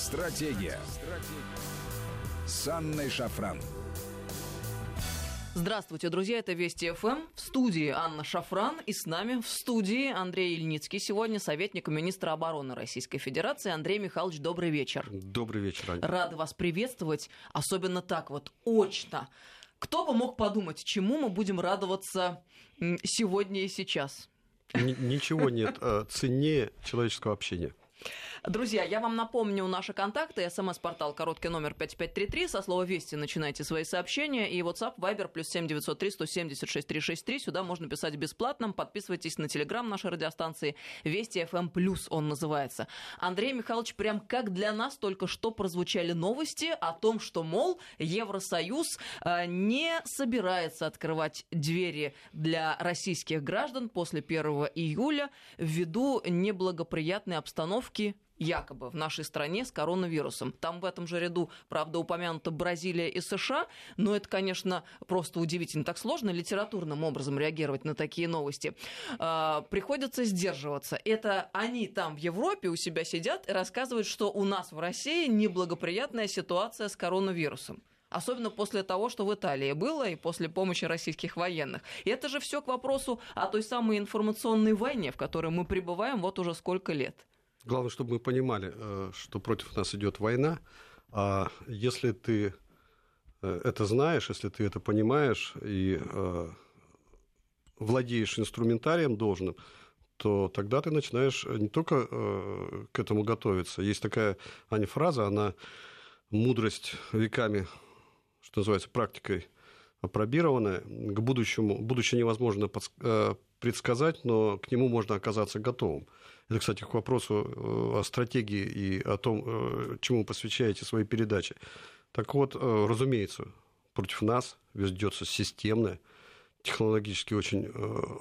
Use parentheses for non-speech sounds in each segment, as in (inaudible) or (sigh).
Стратегия. Стратегия. С Анной Шафран. Здравствуйте, друзья, это Вести ФМ. В студии Анна Шафран и с нами в студии Андрей Ильницкий. Сегодня советник министра обороны Российской Федерации. Андрей Михайлович, добрый вечер. Добрый вечер, Аня. Рада вас приветствовать, особенно так вот, очно. Кто бы мог подумать, чему мы будем радоваться сегодня и сейчас? Ничего нет э, ценнее человеческого общения. Друзья, я вам напомню наши контакты. СМС-портал короткий номер 5533. Со слова «Вести» начинайте свои сообщения. И WhatsApp, Viber, плюс 7903 176 363. Сюда можно писать бесплатно. Подписывайтесь на телеграм нашей радиостанции «Вести FM+,» плюс он называется. Андрей Михайлович, прям как для нас только что прозвучали новости о том, что, мол, Евросоюз э, не собирается открывать двери для российских граждан после 1 июля ввиду неблагоприятной обстановки якобы в нашей стране с коронавирусом. Там в этом же ряду, правда, упомянута Бразилия и США, но это, конечно, просто удивительно. Так сложно литературным образом реагировать на такие новости. А, приходится сдерживаться. Это они там в Европе у себя сидят и рассказывают, что у нас в России неблагоприятная ситуация с коронавирусом особенно после того, что в Италии было и после помощи российских военных. И это же все к вопросу о той самой информационной войне, в которой мы пребываем вот уже сколько лет. Главное, чтобы мы понимали, э, что против нас идет война. А если ты э, это знаешь, если ты это понимаешь и э, владеешь инструментарием должным, то тогда ты начинаешь не только к этому готовиться. Есть такая, Аня, фраза, она мудрость веками, что называется, практикой опробированная. К будущему, будущее невозможно предсказать, но к нему можно оказаться готовым. Это, кстати, к вопросу э, о стратегии и о том, э, чему посвящаете свои передачи. Так вот, э, разумеется, против нас ведется системная, технологически очень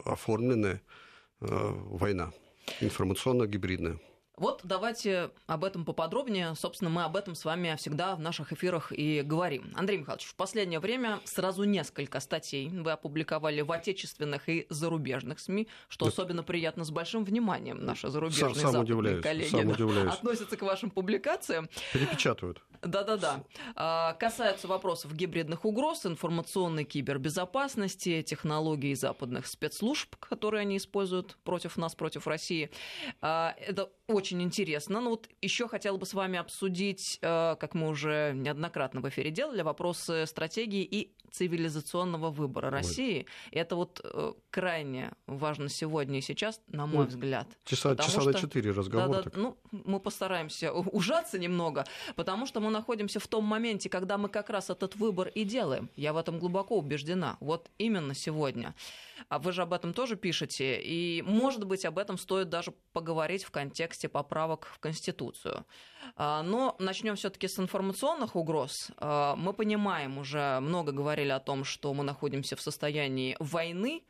оформленная война, информационно-гибридная. Вот давайте об этом поподробнее. Собственно, мы об этом с вами всегда в наших эфирах и говорим. Андрей Михайлович, в последнее время сразу несколько статей вы опубликовали в отечественных и зарубежных СМИ, что да. особенно приятно с большим вниманием наши зарубежные сам, сам удивляюсь, коллеги сам удивляюсь. относятся к вашим публикациям. Перепечатывают. Да-да-да. А, касаются вопросов гибридных угроз, информационной кибербезопасности, технологий западных спецслужб, которые они используют против нас, против России. А, это очень интересно. Ну вот еще хотела бы с вами обсудить, э, как мы уже неоднократно в эфире делали, вопросы стратегии и цивилизационного выбора России. Ой. Это вот э, крайне важно сегодня и сейчас, на мой ну, взгляд. Часа, часа что, на четыре разговор. Да, да, ну, мы постараемся ужаться немного, потому что мы находимся в том моменте, когда мы как раз этот выбор и делаем. Я в этом глубоко убеждена. Вот именно сегодня. А вы же об этом тоже пишете, и, может быть, об этом стоит даже поговорить в контексте поправок в Конституцию. А, но начнем все-таки с информационных угроз. А, мы понимаем, уже много говорили о том, что мы находимся в состоянии войны,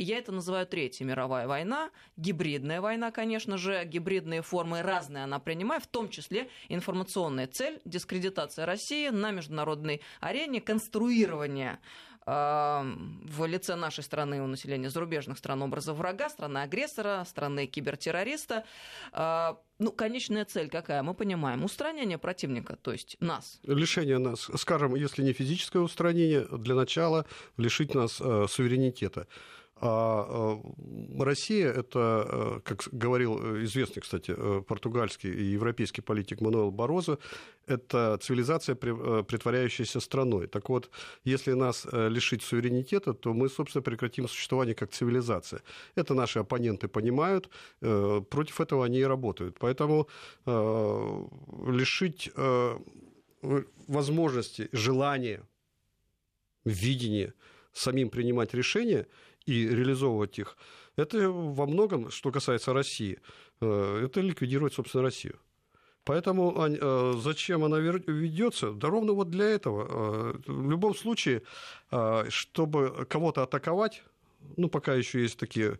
и я это называю Третья мировая война, гибридная война, конечно же, гибридные формы разные она принимает, в том числе информационная цель, дискредитация России на международной арене, конструирование в лице нашей страны у населения зарубежных стран образа врага, страны-агрессора, страны-кибертеррориста. А, ну, конечная цель какая? Мы понимаем. Устранение противника, то есть нас. Лишение нас, скажем, если не физическое устранение, для начала лишить нас э, суверенитета. А э, Россия – это, э, как говорил известный, кстати, португальский и европейский политик Мануэл Борозо, это цивилизация, притворяющаяся страной. Так вот, если нас лишить суверенитета, то мы, собственно, прекратим существование как цивилизация. Это наши оппоненты понимают, против этого они и работают. Поэтому лишить возможности, желания, видения самим принимать решения – и реализовывать их, это во многом, что касается России, э, это ликвидировать, собственно, Россию. Поэтому э, зачем она ведется? Да ровно вот для этого. Э, в любом случае, чтобы кого-то атаковать, ну, пока еще есть такие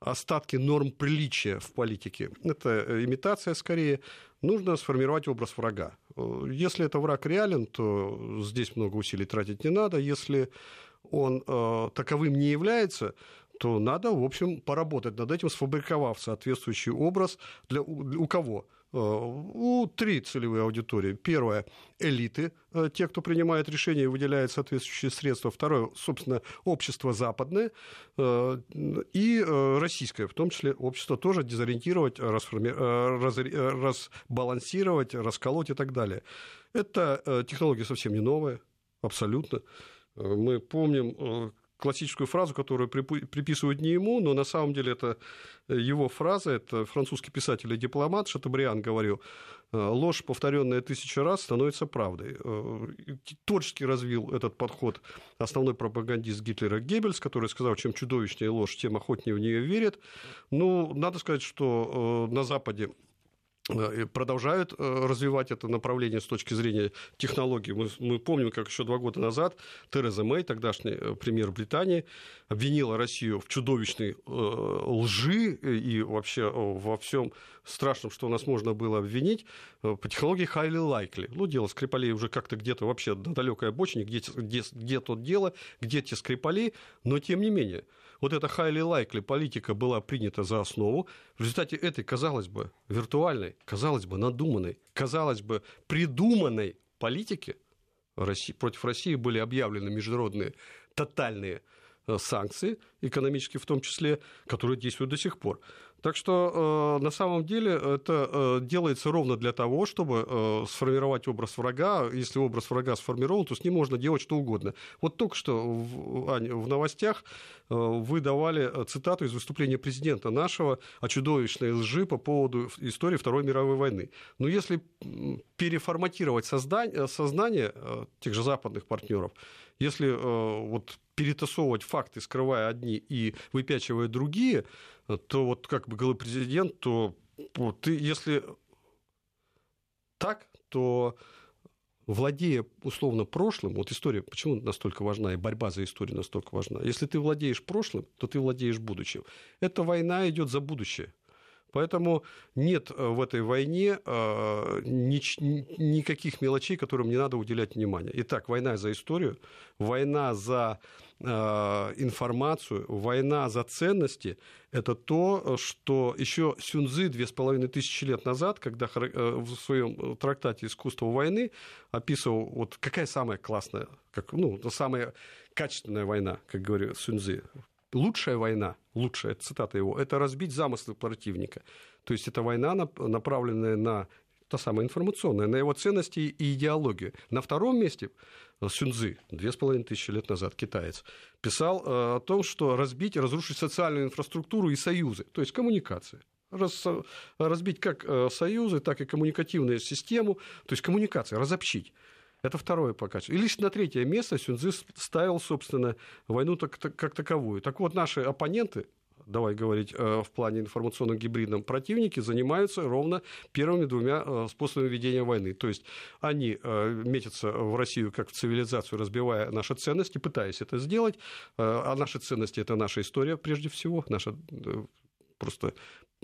остатки норм приличия в политике. Это имитация скорее. Нужно сформировать образ врага. Если это враг реален, то здесь много усилий тратить не надо. Если он э, таковым не является, то надо, в общем, поработать над этим, сфабриковав соответствующий образ для у кого? Э, у три целевые аудитории. Первое – элиты, э, те, кто принимает решения и выделяет соответствующие средства. Второе – собственно, общество западное э, и российское, в том числе общество тоже дезориентировать, расформи... разбалансировать, расколоть и так далее. Это технология совсем не новая, абсолютно. Мы помним классическую фразу, которую приписывают не ему, но на самом деле это э, его фраза, это французский писатель и дипломат Шатабриан говорил, «Э, ложь, повторенная тысячу раз, становится правдой. Э, творчески развил этот подход основной пропагандист Гитлера Геббельс, который сказал, чем чудовищнее ложь, тем охотнее в нее верят. Ну, надо сказать, что на Западе Э, продолжают э, развивать это направление с точки зрения технологий. Мы, мы помним, как еще два года назад Тереза Мэй, тогдашний э, премьер Британии, обвинила Россию в чудовищной э, лжи и вообще во всем страшном, что у нас можно было обвинить, по технологии highly likely. Ну, дело Скрипалей уже как-то где-то вообще на далекой обочине, где, где, где тут дело, где те Скрипали, но тем не менее – вот эта highly likely политика была принята за основу. В результате этой, казалось бы, виртуальной, казалось бы, надуманной, казалось бы, придуманной политики России, против России были объявлены международные тотальные э, санкции, экономические в том числе, которые действуют до сих пор. Так что э, на самом деле это э, делается ровно для того, чтобы э, сформировать образ врага. Если образ врага сформирован, то с ним можно делать что угодно. Вот только что Ань, в новостях вы давали цитату из выступления президента нашего о чудовищной лжи по поводу истории Второй мировой войны. Но если переформатировать создание, сознание тех же западных партнеров, если вот перетасовывать факты, скрывая одни и выпячивая другие, то вот как бы говорил президент, то вот, ты, если так, то владея условно прошлым, вот история, почему настолько важна, и борьба за историю настолько важна. Если ты владеешь прошлым, то ты владеешь будущим. Эта война идет за будущее. Поэтому нет э, в этой войне э, никаких мелочей, которым не надо уделять внимание. Итак, война за историю, война за э, информацию, война за ценности – это то, что еще Сюнзы две с половиной тысячи лет назад, когда в своем трактате «Искусство войны» описывал, вот какая самая классная, как, ну, самая качественная война, как говорит Сюнзы, лучшая война, лучшая, цитата его, это разбить замыслы противника. То есть это война, направленная на та самая информационная, на его ценности и идеологию. На втором месте Сюнзы, две с половиной тысячи лет назад, китаец, писал э, о том, что разбить разрушить социальную инфраструктуру и союзы, то есть коммуникации раз, разбить как э, союзы, так и коммуникативную систему, то есть коммуникация, разобщить. Это второе по качеству. И лишь на третье место Сюнзы ставил, собственно, войну так, так, как таковую. Так вот, наши оппоненты, давай говорить э, в плане информационно гибридном, противники занимаются ровно первыми двумя э, способами ведения войны. То есть они э, метятся в Россию как в цивилизацию, разбивая наши ценности, пытаясь это сделать. А наши ценности – это наша история прежде всего, наша просто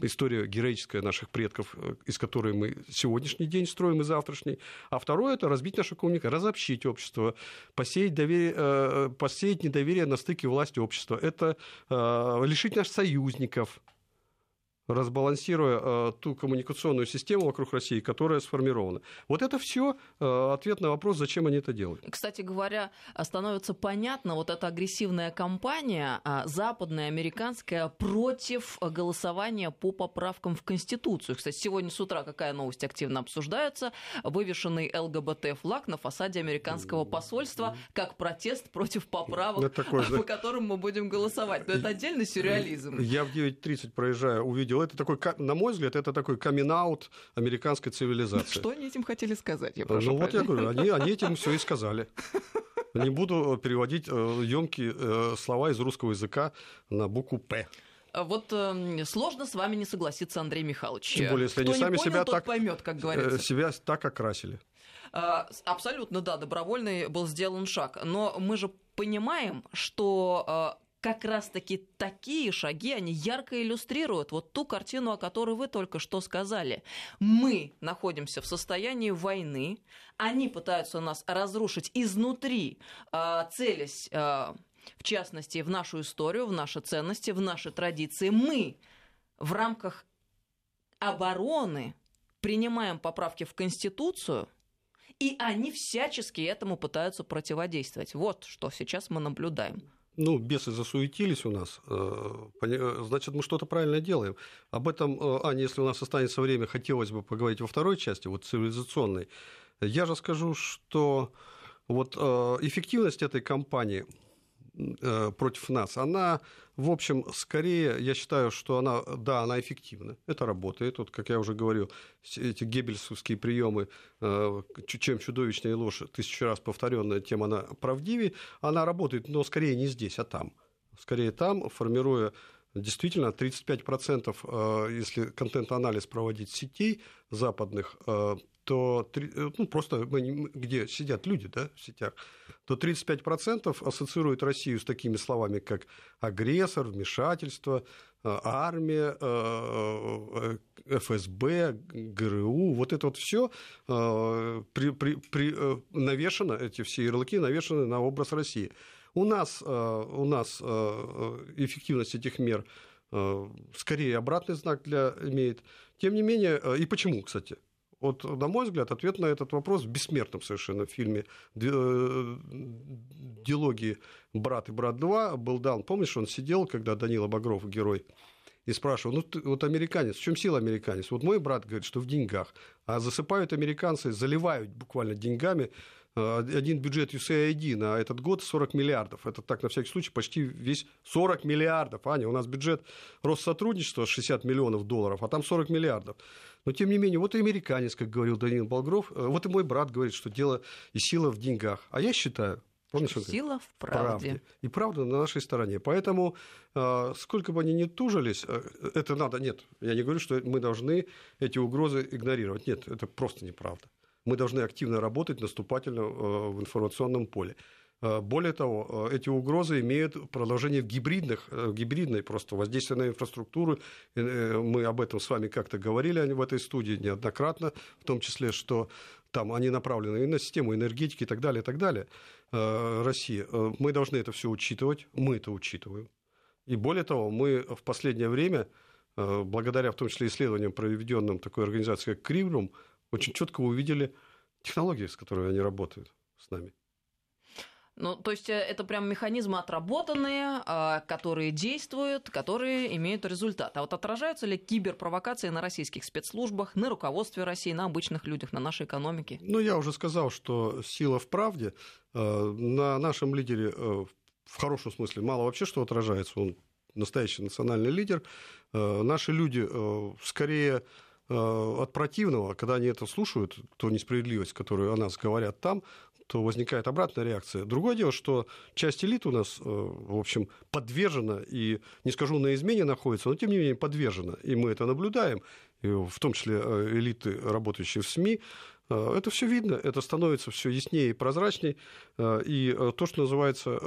история героическая наших предков, э, из которой мы сегодняшний день строим и завтрашний. А второе – это разбить нашу коммуникацию, разобщить общество, посеять, доверие, э, посеять недоверие на стыке власти общества. Это э, лишить наших союзников, разбалансируя э, ту коммуникационную систему вокруг России, которая сформирована. Вот это все э, ответ на вопрос, зачем они это делают. Кстати говоря, становится понятно вот эта агрессивная кампания а, западная, американская против голосования по поправкам в Конституцию. Кстати, сегодня с утра какая новость активно обсуждается? Вывешенный ЛГБТ-флаг на фасаде американского посольства как протест против поправок, такое, (laughs) по которым мы будем голосовать. Но это отдельный сюрреализм. Я в 9.30 проезжаю, увидел это такой, на мой взгляд, это такой камин американской цивилизации. Что они этим хотели сказать? Я прошу ну вот я говорю, они, они этим все и сказали. (laughs) Не буду переводить емкие э, слова из русского языка на букву П. Вот э, сложно с вами не согласиться, Андрей Михайлович. Тем более, если Кто они сами понял, себя так поймет, как говорится. Э, себя так окрасили. А, абсолютно, да, добровольный был сделан шаг. Но мы же понимаем, что а, как раз-таки такие шаги, они ярко иллюстрируют вот ту картину, о которой вы только что сказали. Мы находимся в состоянии войны, они пытаются нас разрушить изнутри, а, целясь а, в частности, в нашу историю, в наши ценности, в наши традиции. Мы в рамках обороны принимаем поправки в Конституцию, и они всячески этому пытаются противодействовать. Вот что сейчас мы наблюдаем. Ну, бесы засуетились у нас, э, э, значит, мы что-то правильно делаем. Об этом, э, Аня, если у нас останется время, хотелось бы поговорить во второй части, вот цивилизационной. Я же скажу, что вот эффективность этой кампании – против нас, она, в общем, скорее, я считаю, что она, да, она эффективна, это работает. Вот, как я уже говорил, эти геббельсовские приемы, э, чем чудовищная ложь, тысячу раз повторенная, тем она правдивее, она работает, но скорее не здесь, а там. Скорее там, формируя действительно 35%, э, если контент-анализ проводить сетей западных, то э, ну, просто где сидят люди да, в сетях, то 35% ассоциируют Россию с такими словами, как агрессор, вмешательство, э, армия, э, ФСБ, ГРУ, вот это вот все при, при, при, навешано, эти все ярлыки навешаны на образ России. У нас, у нас эффективность этих мер скорее обратный знак для, имеет. Тем не менее, и почему, кстати? Вот, на мой взгляд, ответ на этот вопрос в бессмертном совершенно фильме э, дилогии «Брат и брат 2» был дан. Помнишь, он сидел, когда Данила Багров, герой, и спрашивал, ну, ты, вот американец, в чем сила американец? Вот мой брат говорит, что в деньгах. А засыпают американцы, заливают буквально деньгами один бюджет USAID на этот год 40 миллиардов. Это так, на всякий случай, почти весь 40 миллиардов. Аня, у нас бюджет Россотрудничества 60 миллионов долларов, а там 40 миллиардов. Но, тем не менее, вот и американец, как говорил Данил Болгров, э, вот и мой брат говорит, что дело и сила в деньгах. А я считаю, Помнишь, Сила в правде. правде. И правда на нашей стороне. Поэтому, э, сколько бы они ни тужились, это надо, нет, я не говорю, что мы должны эти угрозы игнорировать. Нет, это просто неправда мы должны активно работать наступательно э, в информационном поле. Э, более того, э, эти угрозы имеют продолжение в гибридных, гибридной просто воздействие на инфраструктуру. Мы об этом с вами как-то говорили в этой студии неоднократно, в том числе, что там они направлены и на систему энергетики и так далее, и так далее. России. Мы должны это все учитывать, мы это учитываем. И более того, мы в последнее время, благодаря в том числе исследованиям, проведенным такой организацией, как Кривлюм, очень четко увидели технологии, с которыми они работают с нами. Ну, то есть э, это прям механизмы отработанные, а, которые действуют, которые имеют результат. А вот отражаются ли киберпровокации на российских спецслужбах, на руководстве России, на обычных людях, на нашей экономике? Ну, я уже сказал, что сила в правде. Э, на нашем лидере э, в хорошем смысле мало вообще что отражается. Он настоящий национальный лидер. Наши люди скорее Э, от противного, когда они это слушают, ту несправедливость, которую о нас говорят там, то возникает обратная реакция. Другое дело, что часть элит у нас, э, в общем, подвержена, и не скажу, на измене находится, но тем не менее подвержена. И мы это наблюдаем, в том числе э, элиты, работающие в СМИ, это все видно, это становится все яснее и прозрачнее, и то, что называется,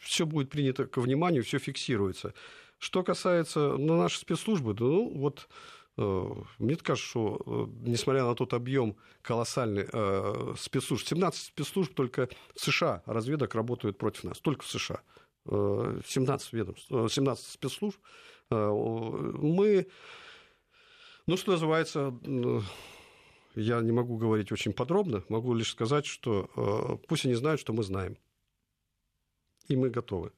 все будет принято ко вниманию, все фиксируется. Что касается ну, нашей спецслужбы, ну вот Э, мне кажется, что э, несмотря на тот объем колоссальный э, спецслужб, 17 спецслужб только в США разведок работают против нас, только в США. 17 ведомств, 17 спецслужб. Мы, ну, что называется, я не могу говорить очень подробно, могу лишь сказать, что пусть они знают, что мы знаем. И мы готовы.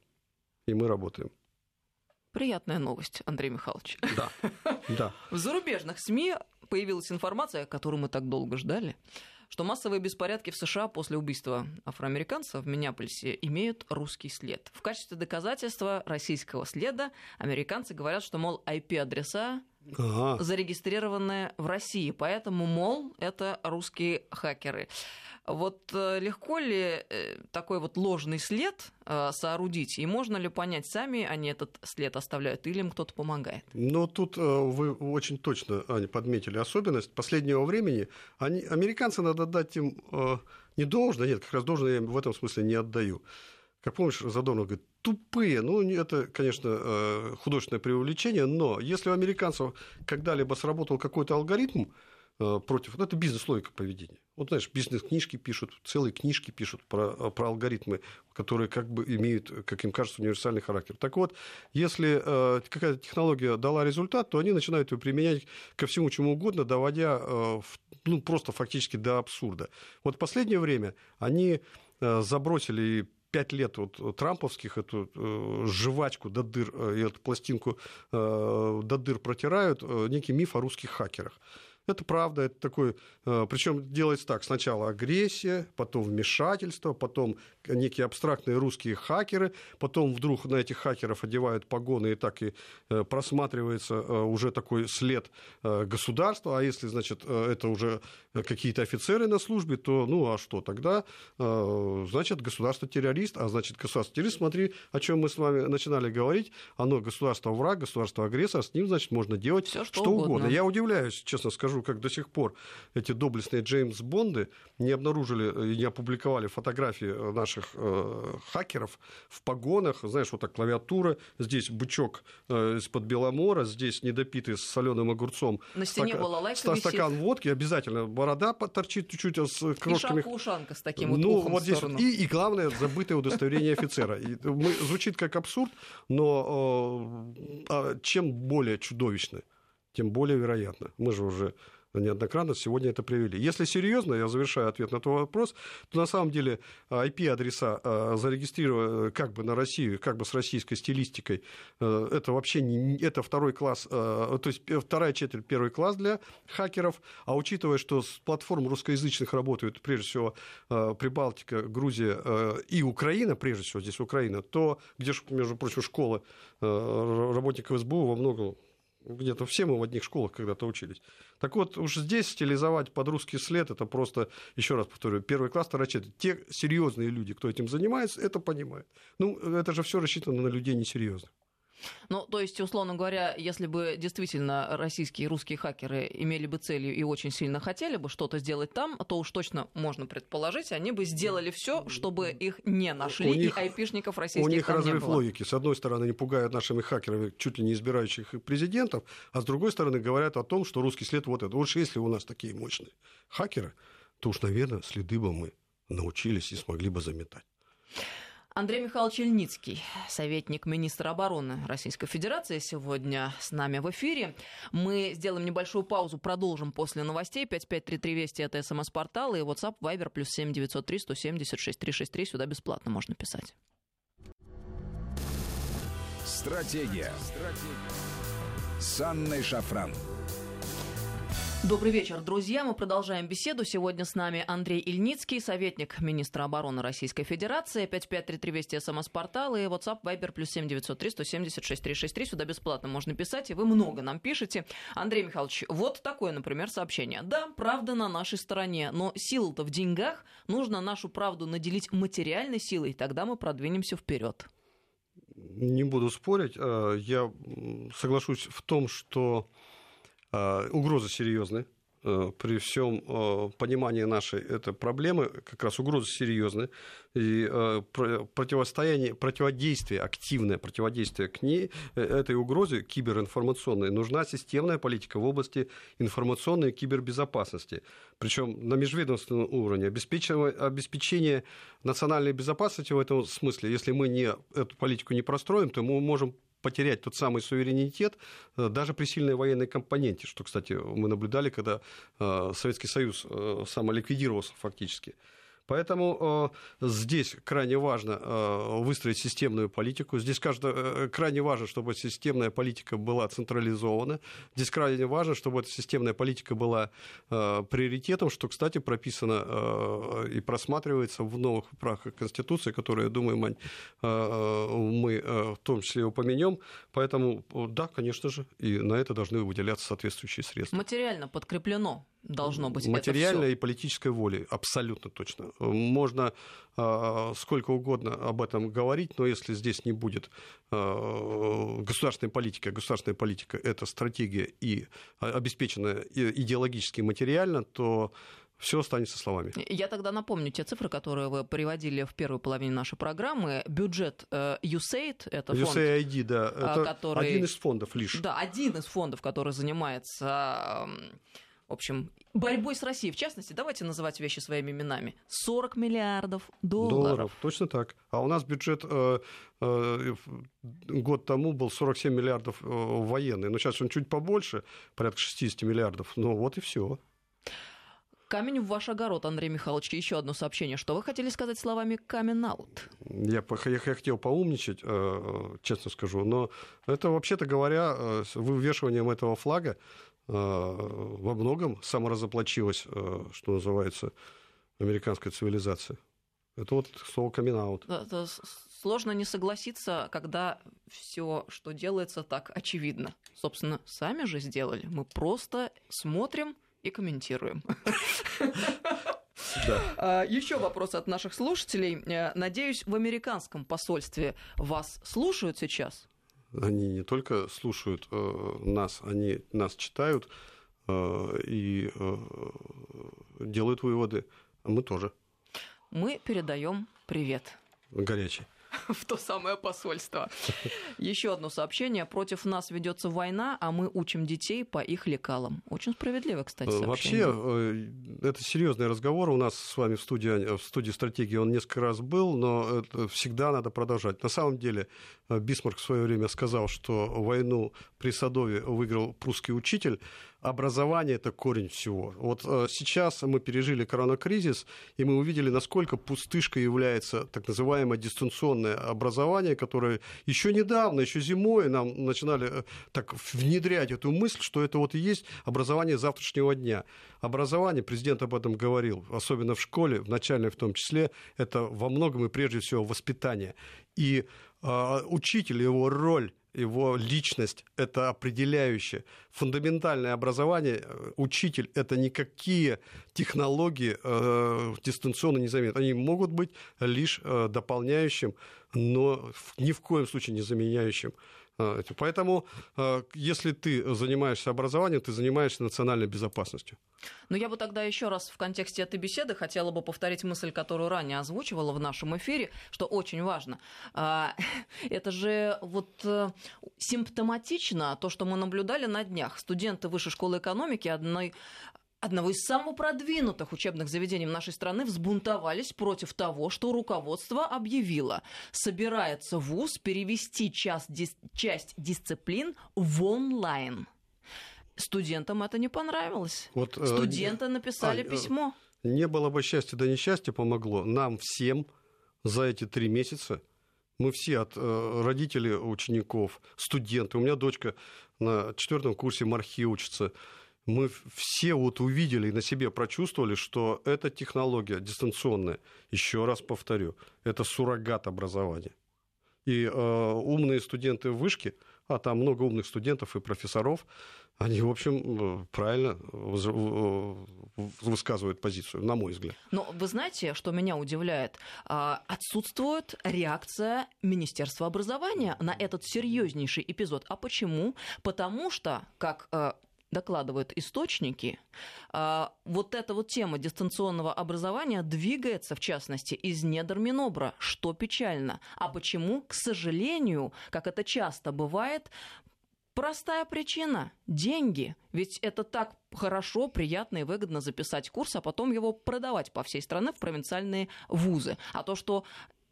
И мы работаем. Приятная новость, Андрей Михайлович. Да, (laughs) да. В зарубежных СМИ появилась информация, которую мы так долго ждали, что массовые беспорядки в США после убийства афроамериканца в Миннеаполисе имеют русский след. В качестве доказательства российского следа американцы говорят, что, мол, IP-адреса ага. зарегистрированы в России, поэтому, мол, это русские хакеры. Вот э, легко ли э, такой вот ложный след э, соорудить, и можно ли понять, сами они этот след оставляют, или им кто-то помогает? Ну, тут вы очень точно, Аня, подметили особенность последнего времени. Они, американцы, надо дать им не должно, нет, как раз должно я им в этом смысле не отдаю. Как помнишь, Задорнов говорит, тупые. Ну, это, конечно, художественное преувеличение, но если у американцев когда-либо сработал какой-то алгоритм, против. Это бизнес-логика поведения. Вот, знаешь, бизнес-книжки пишут, целые книжки пишут про, э, про алгоритмы, которые как бы имеют, как им кажется, универсальный характер. Так вот, если э, какая-то технология дала результат, то они начинают ее применять ко всему чему угодно, доводя э, ну, просто фактически до абсурда. Вот в последнее время они э, забросили пять лет вот трамповских эту э, жвачку до дыр, э, эту пластинку э, до дыр протирают, э, некий миф о русских хакерах. Это правда, это такой... Э, Причем делается так, сначала агрессия, потом вмешательство, потом некие абстрактные русские хакеры, потом вдруг на этих хакеров одевают погоны, и так и э, просматривается э, уже такой след государства, а если, значит, это уже какие-то офицеры на службе, то, ну, а что, тогда, значит, государство террорист, а значит, государство террорист, смотри, о чем мы с вами начинали говорить, оно государство враг, государство агрессор, с ним, значит, можно делать Всё, что, что угодно. угодно. Я удивляюсь, честно скажу, скажу, как до сих пор эти доблестные Джеймс Бонды не обнаружили и не опубликовали фотографии э, наших э, хакеров в погонах, знаешь, вот так клавиатура, здесь бычок э, из-под Беломора, здесь недопитый с соленым огурцом. На стене стака... была лайка Стакан водки, обязательно борода торчит чуть-чуть с крошками. И ушанка с таким вот Ну, вот здесь вот. И, и главное, забытое удостоверение офицера. И, мы, звучит как абсурд, но э, чем более чудовищно, тем более вероятно. Мы же уже неоднократно сегодня это привели. Если серьезно, я завершаю ответ на твой вопрос, то на самом деле IP-адреса а, зарегистрированы как бы на Россию, как бы с российской стилистикой, э, это вообще не, это второй класс, э, то есть вторая четверть, первый класс для хакеров, а учитывая, что с платформ русскоязычных работают прежде всего э, Прибалтика, Грузия и Украина, прежде всего здесь Украина, то где, между прочим, школы работников СБУ во многом где-то все мы в одних школах когда-то учились. Так вот, уж здесь стилизовать под русский след, это просто, еще раз повторю, первый класс, второй четверть. Те серьезные люди, кто этим занимается, это понимают. Ну, это же все рассчитано на людей несерьезных. Ну, то есть, условно говоря, если бы действительно российские и русские хакеры имели бы целью и очень сильно хотели бы что-то сделать там, то уж точно можно предположить, они бы сделали все, чтобы их не нашли, у них, и айпишников российских У них там разрыв логики. С одной стороны, они пугают нашими хакерами, чуть ли не избирающих президентов, а с другой стороны, говорят о том, что русский след вот это. Лучше, если у нас такие мощные хакеры, то уж, наверное, следы бы мы научились и смогли бы заметать. Андрей Михайлович Ильницкий, советник министра обороны Российской Федерации, сегодня с нами в эфире. Мы сделаем небольшую паузу, продолжим после новостей. 5533 Вести – это смс-портал и WhatsApp Viber плюс 7903 176 363. Сюда бесплатно можно писать. Стратегия. Стратегия. С Анной Шафран. Добрый вечер, друзья. Мы продолжаем беседу. Сегодня с нами Андрей Ильницкий, советник министра обороны Российской Федерации. 5533 Вести СМС-портал и WhatsApp Viber плюс 7903 176 363. Сюда бесплатно можно писать, и вы много нам пишете. Андрей Михайлович, вот такое, например, сообщение. Да, правда на нашей стороне, но сила-то в деньгах. Нужно нашу правду наделить материальной силой, тогда мы продвинемся вперед. Не буду спорить. Э, я соглашусь в том, что угрозы серьезные. Э, при всем э, понимании нашей этой проблемы, как раз угрозы серьезные, и э, противостояние, противодействие, активное противодействие к ней, этой угрозе киберинформационной, нужна системная политика в области информационной и кибербезопасности. Причем на межведомственном уровне. Обеспечение национальной безопасности в этом смысле, если мы не, эту политику не простроим, то мы можем потерять тот самый суверенитет э, даже при сильной военной компоненте, что, кстати, мы наблюдали, когда э, Советский Союз э, самоликвидировался фактически. Поэтому э, здесь крайне важно э, выстроить системную политику. Здесь каждое, э, крайне важно, чтобы системная политика была централизована. Здесь крайне важно, чтобы эта системная политика была э, приоритетом, что, кстати, прописано э, и просматривается в новых правках Конституции, которые, я думаю, мы, э, мы э, в том числе упомянем. Поэтому, да, конечно же, и на это должны выделяться соответствующие средства. Материально подкреплено должно быть. Материальной и политической воли, абсолютно точно. Можно э, сколько угодно об этом говорить, но если здесь не будет э, государственной политики, а государственная политика – это стратегия и обеспеченная идеологически и материально, то все останется словами. Я тогда напомню те цифры, которые вы приводили в первой половине нашей программы. Бюджет э, USAID, это фонд... USAID, да, это который... один из фондов лишь. Да, один из фондов, который занимается в общем, борьбой с Россией, в частности, давайте называть вещи своими именами. 40 миллиардов долларов. долларов. Точно так. А у нас бюджет э, э, год тому был 47 миллиардов э, военный. Но сейчас он чуть побольше, порядка 60 миллиардов. Ну вот и все. Камень в ваш огород, Андрей Михайлович. Еще одно сообщение. Что вы хотели сказать словами камин-аут? Я, я, я хотел поумничать, э, честно скажу, но это, вообще-то говоря, э, с вывешиванием этого флага э, во многом саморазоблачилась, что называется, американская цивилизация. Это вот слово камин Сложно не согласиться, когда все, что делается, так очевидно. Собственно, сами же сделали. Мы просто смотрим и комментируем. Да. А, Еще вопрос от наших слушателей. Э, надеюсь, в американском посольстве вас слушают сейчас? Они не только слушают э, нас, они нас читают э, и э, делают выводы. А мы тоже. Мы передаем привет. Горячий. (laughs) в то самое посольство. Еще одно сообщение. Против нас ведется война, а мы учим детей по их лекалам. Очень справедливо, кстати, сообщение. Вообще, э, это серьезный разговор. У нас с вами в студии, в студии стратегии он несколько раз был, но это всегда надо продолжать. На самом деле, э, Бисмарк в свое время сказал, что войну при Садове выиграл прусский учитель, образование – это корень всего. Вот э, сейчас мы пережили коронакризис, и мы увидели, насколько пустышкой является так называемое дистанционное образование, которое еще недавно, еще зимой нам начинали э, так внедрять эту мысль, что это вот и есть образование завтрашнего дня. Образование, президент об этом говорил, особенно в школе, в начальной в том числе, это во многом и прежде всего воспитание. И э, учитель, его роль его личность – это определяющее. Фундаментальное образование, э, учитель – это никакие технологии э, дистанционно не заменят. Они могут быть лишь э, дополняющим, но ни в коем случае не заменяющим поэтому, а, если ты занимаешься образованием, ты занимаешься национальной безопасностью. Но я бы тогда еще раз в контексте этой беседы хотела бы повторить мысль, которую ранее озвучивала в нашем эфире, что очень важно. А, (laughs) это же вот э, симптоматично то, что мы наблюдали на днях. Студенты Высшей школы экономики одной одного из самых продвинутых учебных заведений нашей страны взбунтовались против того, что руководство объявило. Собирается ВУЗ перевести часть, дис, часть дисциплин в онлайн. Студентам это не понравилось. Вот, э, Студенты написали а, письмо. Не было бы счастья, да несчастье помогло. Нам всем за эти три месяца мы все от э, родителей учеников, студенты. У меня дочка на четвертом курсе мархи учится мы все вот увидели и на себе прочувствовали, что эта технология дистанционная, еще раз повторю, это суррогат образования. И э, умные студенты в вышке, а там много умных студентов и профессоров, они, в общем, э, правильно высказывают позицию, на мой взгляд. Но вы знаете, что меня удивляет? А, отсутствует реакция Министерства образования на этот серьезнейший эпизод. А почему? Потому что, как э, докладывают источники, а, вот эта вот тема дистанционного образования двигается, в частности, из недр Минобра, что печально. А почему? К сожалению, как это часто бывает, Простая причина – деньги. Ведь это так хорошо, приятно и выгодно записать курс, а потом его продавать по всей стране в провинциальные вузы. А то, что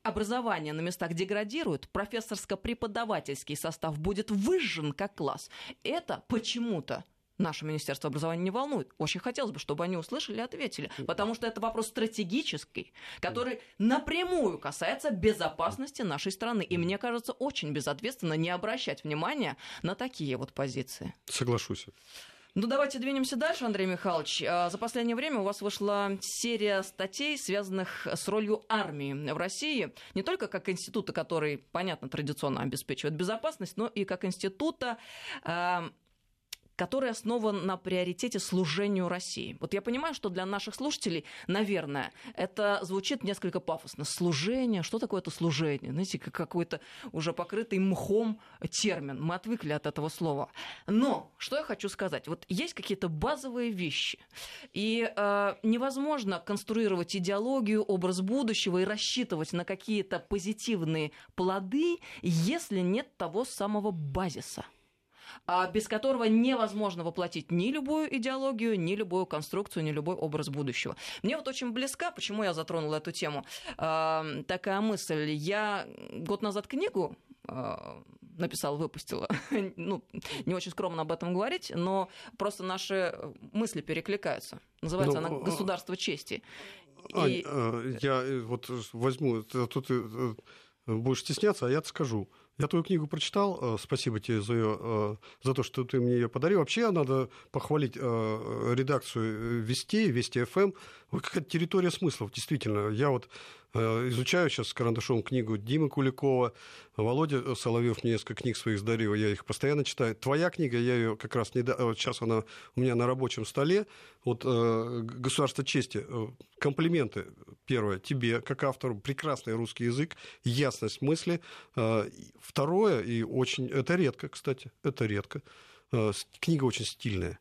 образование на местах деградирует, профессорско-преподавательский состав будет выжжен как класс, это почему-то наше Министерство образования не волнует. Очень хотелось бы, чтобы они услышали и ответили, потому что это вопрос стратегический, который напрямую касается безопасности нашей страны. И мне кажется, очень безответственно не обращать внимания на такие вот позиции. Соглашусь. Ну, давайте двинемся дальше, Андрей Михайлович. А, за последнее время у вас вышла серия статей, связанных с ролью армии в России. Не только как института, который, понятно, традиционно обеспечивает безопасность, но и как института, а, который основан на приоритете служению России. Вот я понимаю, что для наших слушателей, наверное, это звучит несколько пафосно. Служение, что такое это служение? Знаете, как какой-то уже покрытый мхом термин. Мы отвыкли от этого слова. Но что я хочу сказать? Вот есть какие-то базовые вещи. И э, невозможно конструировать идеологию, образ будущего и рассчитывать на какие-то позитивные плоды, если нет того самого базиса. А, без которого невозможно воплотить ни любую идеологию, ни любую конструкцию, ни любой образ будущего. Мне вот очень близка, почему я затронула эту тему, а, такая мысль. Я год назад книгу а, написала, выпустила. (laughs) ну, не очень скромно об этом говорить, но просто наши мысли перекликаются. Называется ну, она «Государство чести». Ань, и... я э, вот возьму, тут ты э, будешь стесняться, а я скажу. Я твою книгу прочитал, э, спасибо тебе за, ее, э, за то, что ты мне ее подарил. Вообще надо похвалить э, редакцию Вести, Вести ФМ. Вот какая-то территория смыслов, действительно. Я вот изучаю сейчас с карандашом книгу Димы Куликова, Володя Соловьев мне несколько книг своих сдарил, я их постоянно читаю. Твоя книга, я ее как раз не... Вот сейчас она у меня на рабочем столе. Вот «Государство чести». Комплименты, первое, тебе, как автору. Прекрасный русский язык, ясность мысли. Второе, и очень... Это редко, кстати, это редко. Книга очень стильная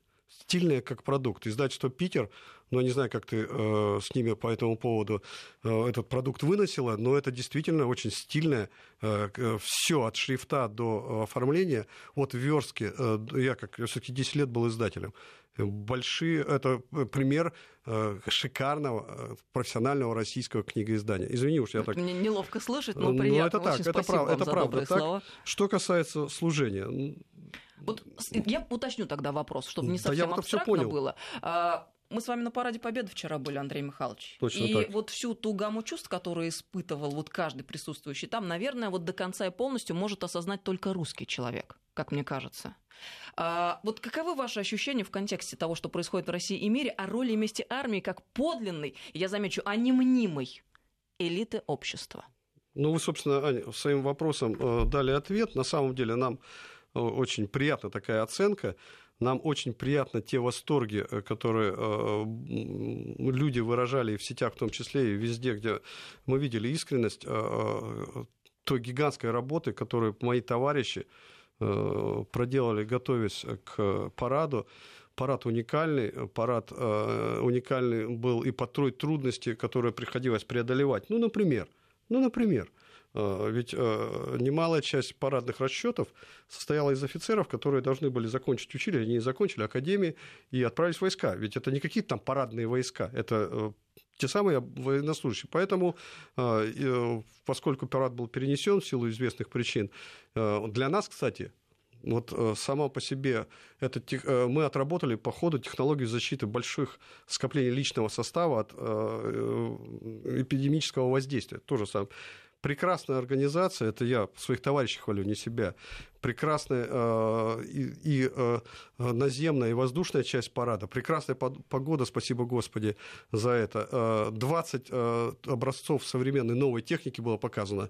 стильная как продукт. Издательство «Питер», ну, я не знаю, как ты э, с ними по этому поводу э, этот продукт выносила, но это действительно очень стильное. Э, все от шрифта до оформления, от верстки. Э, я как все-таки 10 лет был издателем. Большие, это пример э, шикарного э, профессионального российского книгоиздания. Извини уж, я так... Мне неловко слышать, но приятно. Ну, это так, Очень это, прав, это правда. Так. Что касается служения, вот я уточню тогда вопрос, чтобы не совсем да абстрактно было. А, мы с вами на параде Победы вчера были, Андрей Михайлович. Точно и так. вот всю ту гамму чувств, которые испытывал вот каждый присутствующий там, наверное, вот до конца и полностью может осознать только русский человек, как мне кажется. А, вот каковы ваши ощущения в контексте того, что происходит в России и мире, о роли и месте армии как подлинной, я замечу, а не мнимой элиты общества? Ну, вы, собственно, Аня, своим вопросом э, дали ответ. На самом деле нам очень приятна такая оценка. Нам очень приятно те восторги, э, которые э, люди выражали в сетях в том числе, и везде, где мы видели искренность э, той гигантской работы, которую мои товарищи проделали, готовясь к параду. Парад уникальный, парад уникальный был и по той трудности, которые приходилось преодолевать. Ну, например, ну, например, Э, ведь э, немалая часть парадных расчетов состояла из офицеров, которые должны были закончить училище, они не закончили академии и отправились в войска. Ведь это не какие-то там парадные войска, это э, те самые военнослужащие. Поэтому, поскольку парад был перенесен в силу известных причин, для нас, кстати, вот само по себе это, мы отработали по ходу технологию защиты больших скоплений личного состава от эпидемического воздействия. Тоже самое прекрасная организация, это я своих товарищей хвалю, не себя, прекрасная э, и, и э, наземная и воздушная часть парада, прекрасная погода, спасибо Господи за это. 20 э, образцов современной новой техники было показано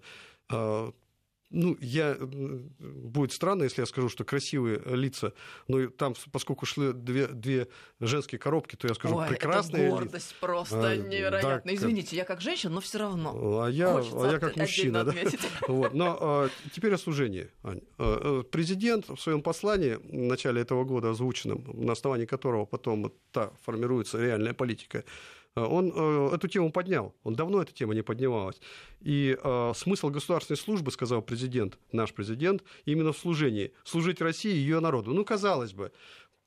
ну, я, будет странно, если я скажу, что красивые лица, но там, поскольку шли две, две женские коробки, то я скажу, Ой, прекрасные это гордость просто а, невероятно. Да, Извините, я как женщина, но все равно. А я, а я как мужчина. Да? (laughs) Вот. Но а, теперь о служении, Ань. А, президент в своем послании в начале этого года озвученном, на основании которого потом та формируется реальная политика, Э, он э, эту тему поднял. Он давно эта тема не поднималась. И э, смысл государственной службы, сказал президент, наш президент, именно в служении. Служить России и ее народу. Ну, казалось бы,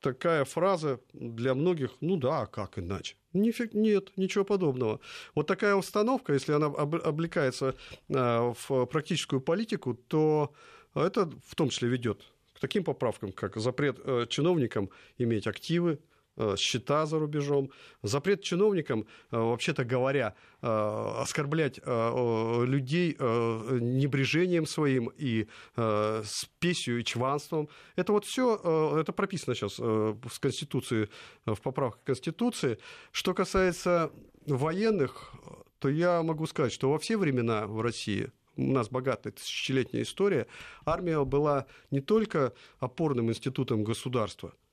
такая фраза для многих, ну да, а как иначе? Нифиг, нет, ничего подобного. Вот такая установка, если она облекается в практическую политику, то это в том числе ведет к таким поправкам, как запрет чиновникам иметь активы, Э, счета за рубежом, запрет чиновникам, э, вообще-то говоря, э, оскорблять людей небрежением своим и спесью и чванством. Это вот все, это прописано сейчас в Конституции, в поправках Конституции. Что касается военных, то я могу сказать, что во все времена в России у нас богатая тысячелетняя история, армия была не только опорным институтом государства –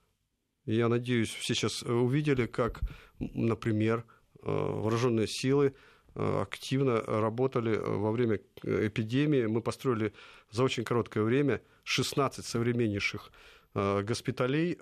я надеюсь, все сейчас э, увидели, как, например, э, вооруженные силы э, активно работали во время эпидемии. Мы построили за очень короткое время 16 современнейших госпиталей,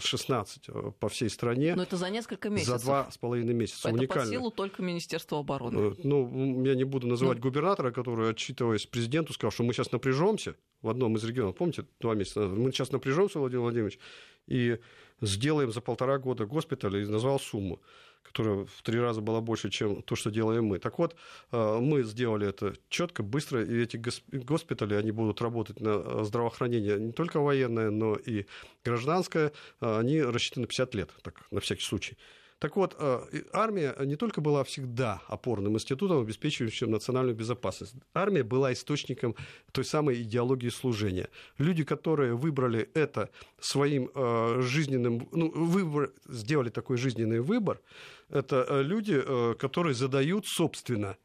16 э, э, по всей стране. Но это за несколько месяцев. За два с половиной месяца. Это Уникально. под силу только Министерства обороны. Ну, я не буду называть ну... губернатора, который, отчитываясь президенту, сказал, что мы сейчас напряжемся в одном из регионов. Помните, два месяца назад? Мы сейчас напряжемся, Владимир Владимирович, и сделаем за полтора года госпиталь, и назвал сумму которая в три раза была больше, чем то, что делаем мы. Так вот, э, мы сделали это четко, быстро, и эти госпитали, они будут работать на э, здравоохранение не только военное, но и гражданское, э, они рассчитаны на 50 лет, так, на всякий случай. Так вот, э, армия не только была всегда опорным институтом, обеспечивающим национальную безопасность. Армия была источником той самой идеологии служения. Люди, которые выбрали это своим э, жизненным... Ну, выбор, сделали такой жизненный выбор, это э, люди, которые задают, собственно,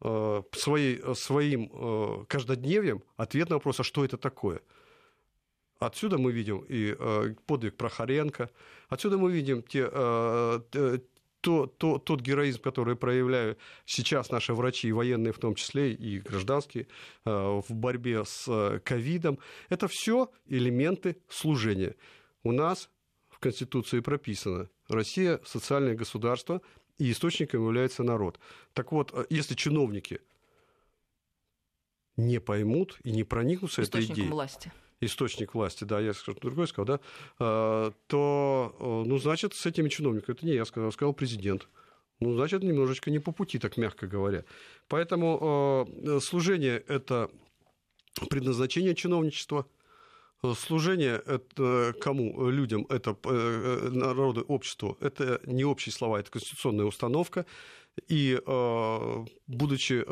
своей, своим каждодневием ответ на вопрос, а что это такое – Отсюда мы видим и э, подвиг Прохоренко, отсюда мы видим те, э, то, то, тот героизм, который проявляют сейчас наши врачи, и военные в том числе, и гражданские, э, в борьбе с ковидом. Это все элементы служения. У нас в Конституции прописано, Россия – социальное государство, и источником является народ. Так вот, если чиновники не поймут и не проникнутся этой идеей... власти источник власти, да, я что-то другое сказал, да, а, то, э, ну, значит, с этими чиновниками, это не я сказал, сказал президент. Ну, значит, немножечко не по пути, так мягко говоря. Поэтому э, служение – это предназначение чиновничества, Служение это кому? Людям, это э, народу, обществу. Это не общие слова, это конституционная установка. И, будучи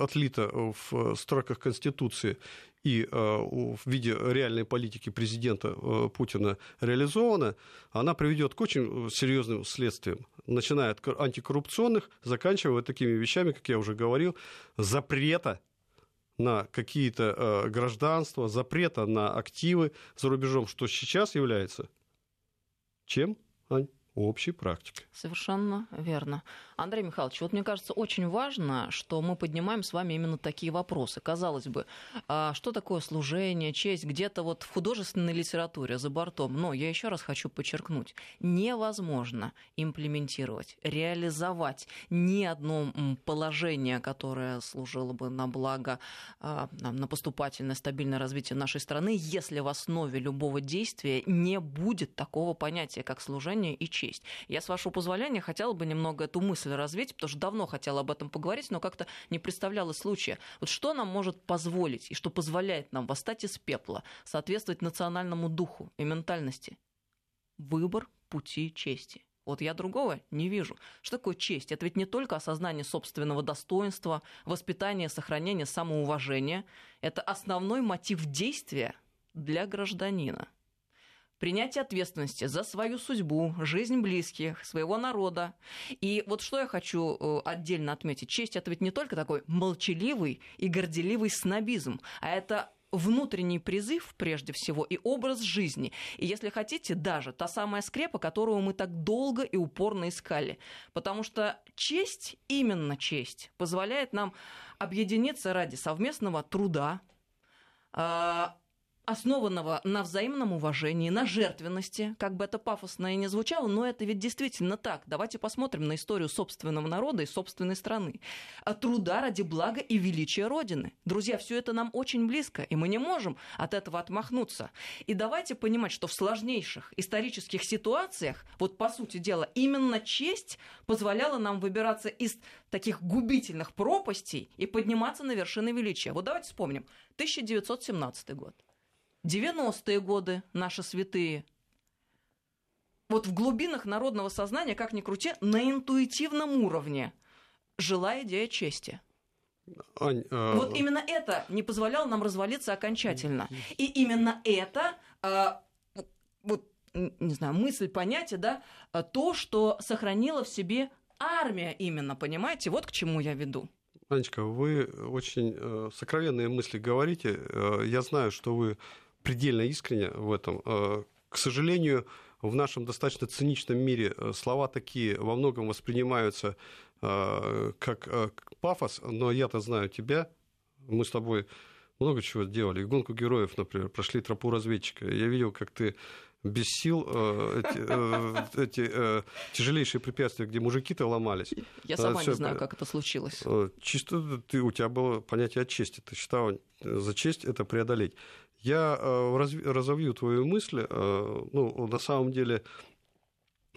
отлита в строках Конституции и э, в виде реальной политики президента э, Путина реализована, она приведет к очень серьезным следствиям, начиная от антикоррупционных, заканчивая такими вещами, как я уже говорил, запрета на какие-то э, гражданства, запрета на активы за рубежом, что сейчас является чем, Ань? общей практикой. Совершенно верно. Андрей Михайлович, вот мне кажется, очень важно, что мы поднимаем с вами именно такие вопросы. Казалось бы, а что такое служение, честь, где-то вот в художественной литературе за бортом. Но я еще раз хочу подчеркнуть, невозможно имплементировать, реализовать ни одно положение, которое служило бы на благо, а, на поступательное, стабильное развитие нашей страны, если в основе любого действия не будет такого понятия, как служение и честь. Я, с вашего позволения, хотела бы немного эту мысль мысль развить, потому что давно хотела об этом поговорить, но как-то не представляла случая. Вот что нам может позволить и что позволяет нам восстать из пепла, соответствовать национальному духу и ментальности? Выбор пути чести. Вот я другого не вижу. Что такое честь? Это ведь не только осознание собственного достоинства, воспитание, сохранение самоуважения. Это основной мотив действия для гражданина принятие ответственности за свою судьбу, жизнь близких, своего народа. И вот что я хочу э, отдельно отметить. Честь – это ведь не только такой молчаливый и горделивый снобизм, а это внутренний призыв, прежде всего, и образ жизни. И, если хотите, даже та самая скрепа, которую мы так долго и упорно искали. Потому что честь, именно честь, позволяет нам объединиться ради совместного труда, а, основанного на взаимном уважении, на жертвенности, как бы это пафосно и не звучало, но это ведь действительно так. Давайте посмотрим на историю собственного народа и собственной страны. От труда ради блага и величия Родины. Друзья, все это нам очень близко, и мы не можем от этого отмахнуться. И давайте понимать, что в сложнейших исторических ситуациях, вот по сути дела, именно честь позволяла нам выбираться из таких губительных пропастей и подниматься на вершины величия. Вот давайте вспомним. 1917 год. 90-е годы наши святые. Вот в глубинах народного сознания, как ни крути, на интуитивном уровне жила идея чести. Ань, а... Вот именно это не позволяло нам развалиться окончательно. И именно это, а, вот, не знаю, мысль, понятие, да, то, что сохранила в себе армия именно, понимаете, вот к чему я веду. Анечка, вы очень э, сокровенные мысли говорите. Э, я знаю, что вы предельно искренне в этом. Э, к сожалению, в нашем достаточно циничном мире э, слова такие во многом воспринимаются э, как пафос, но я-то знаю тебя, мы с тобой много чего делали. И гонку героев, например, прошли тропу разведчика. Я видел, как ты без сил э, эти, э, (laughs) эти э, тяжелейшие препятствия, где мужики-то ломались. Я сама Всё, не знаю, как это случилось. Чисто ты, у тебя было понятие о чести. Ты считал за честь это преодолеть. Я разовью твою мысль. Ну, на самом деле,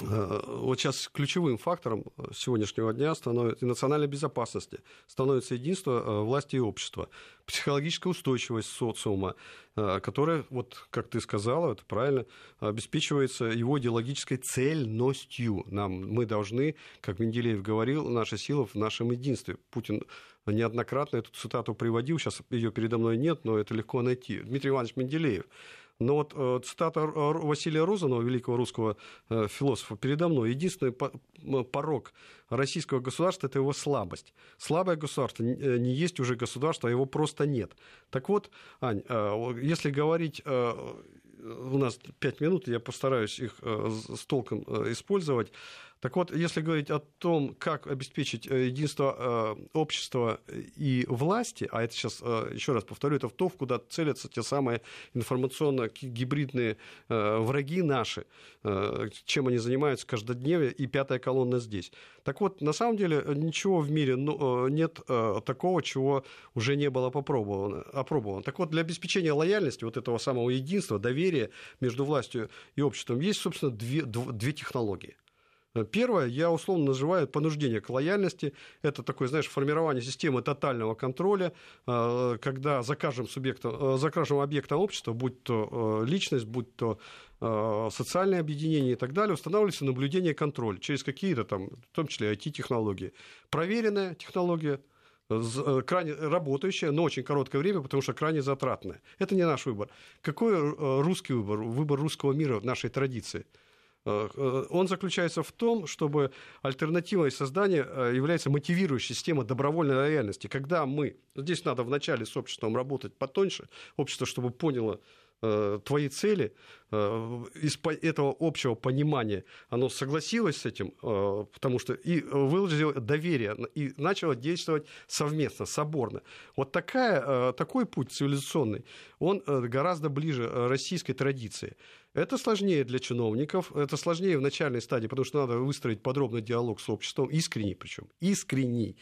Э, вот сейчас ключевым фактором сегодняшнего дня становится и национальной безопасности, становится единство э, власти и общества, психологическая устойчивость социума, э, которая, вот как ты сказала, это правильно, обеспечивается его идеологической цельностью. Нам, мы должны, как Менделеев говорил, наша сила в нашем единстве. Путин неоднократно эту цитату приводил, сейчас ее передо мной нет, но это легко найти. Дмитрий Иванович Менделеев – но вот э, цитата Василия Розанова, великого русского э, философа, передо мной. Единственный порог российского государства – это его слабость. Слабое государство э, не есть уже государство, а его просто нет. Так вот, Ань, если говорить у нас пять минут, я постараюсь их с толком использовать. Так вот, если говорить о том, как обеспечить э, единство э, общества и власти, а это сейчас, э, еще раз повторю, это в то, куда целятся те самые информационно-гибридные враги наши, чем они занимаются каждодневно, и пятая колонна здесь. Так вот, на самом деле, ничего в мире ну, нет такого, чего уже не было попробовано, опробовано. Так вот, для обеспечения лояльности, вот этого самого единства, доверия между властью и обществом, есть, собственно, две, две технологии – Первое, я условно называю понуждение к лояльности. Это такое, знаешь, формирование системы тотального контроля, э, когда за каждым, субъектом, э, за каждым объектом общества, будь то э, личность, будь то социальное объединение и так далее, устанавливается наблюдение и контроль через какие-то там, в том числе IT-технологии. Проверенная технология, крайне работающая, но очень короткое время, потому что крайне затратная. Это не наш выбор. Какой русский выбор? Выбор русского мира в нашей традиции – Э, э, он заключается в том, чтобы альтернативой создания э, является мотивирующая система добровольной лояльности. Когда мы, здесь надо вначале с обществом работать потоньше, общество, чтобы поняло твои цели, из этого общего понимания оно согласилось с этим, потому что и выложило доверие, и начало действовать совместно, соборно. Вот такая, такой путь цивилизационный, он гораздо ближе российской традиции. Это сложнее для чиновников, это сложнее в начальной стадии, потому что надо выстроить подробный диалог с обществом, искренний причем, искренний,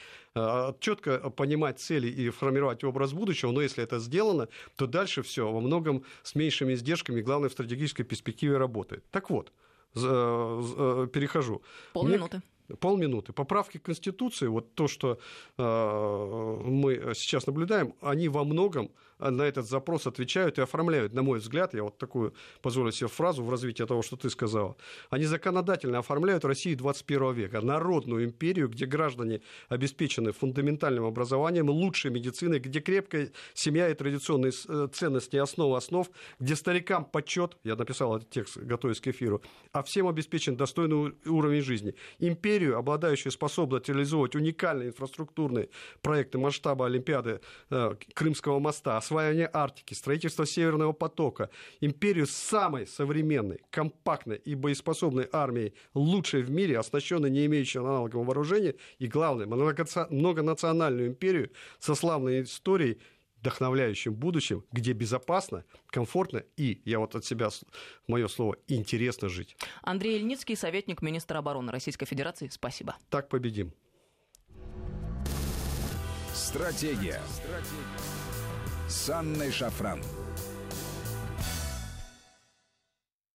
четко понимать цели и формировать образ будущего, но если это сделано, то дальше все во многом с меньшими издержками, главное, в стратегической перспективе работает. Так вот, э, перехожу. Полминуты. Мне полминуты. Поправки к Конституции, вот то, что э, мы сейчас наблюдаем, они во многом на этот запрос отвечают и оформляют, на мой взгляд, я вот такую позволю себе фразу в развитии того, что ты сказал, они законодательно оформляют Россию 21 века, народную империю, где граждане обеспечены фундаментальным образованием, лучшей медициной, где крепкая семья и традиционные э, ценности и основы основ, где старикам почет, я написал этот текст, готовясь к эфиру, а всем обеспечен достойный уровень жизни. Империю, обладающую способностью реализовывать уникальные инфраструктурные проекты масштаба Олимпиады э, Крымского моста, осваивание Арктики, строительство Северного потока, империю с самой современной, компактной и боеспособной армией, лучшей в мире, оснащенной не имеющей аналогового вооружения, и, главное, многонациональную империю со славной историей, вдохновляющим будущим, где безопасно, комфортно и, я вот от себя, мое слово, интересно жить. Андрей Ильницкий, советник министра обороны Российской Федерации, спасибо. Так победим. Стратегия. Стратегия с Анной Шафран.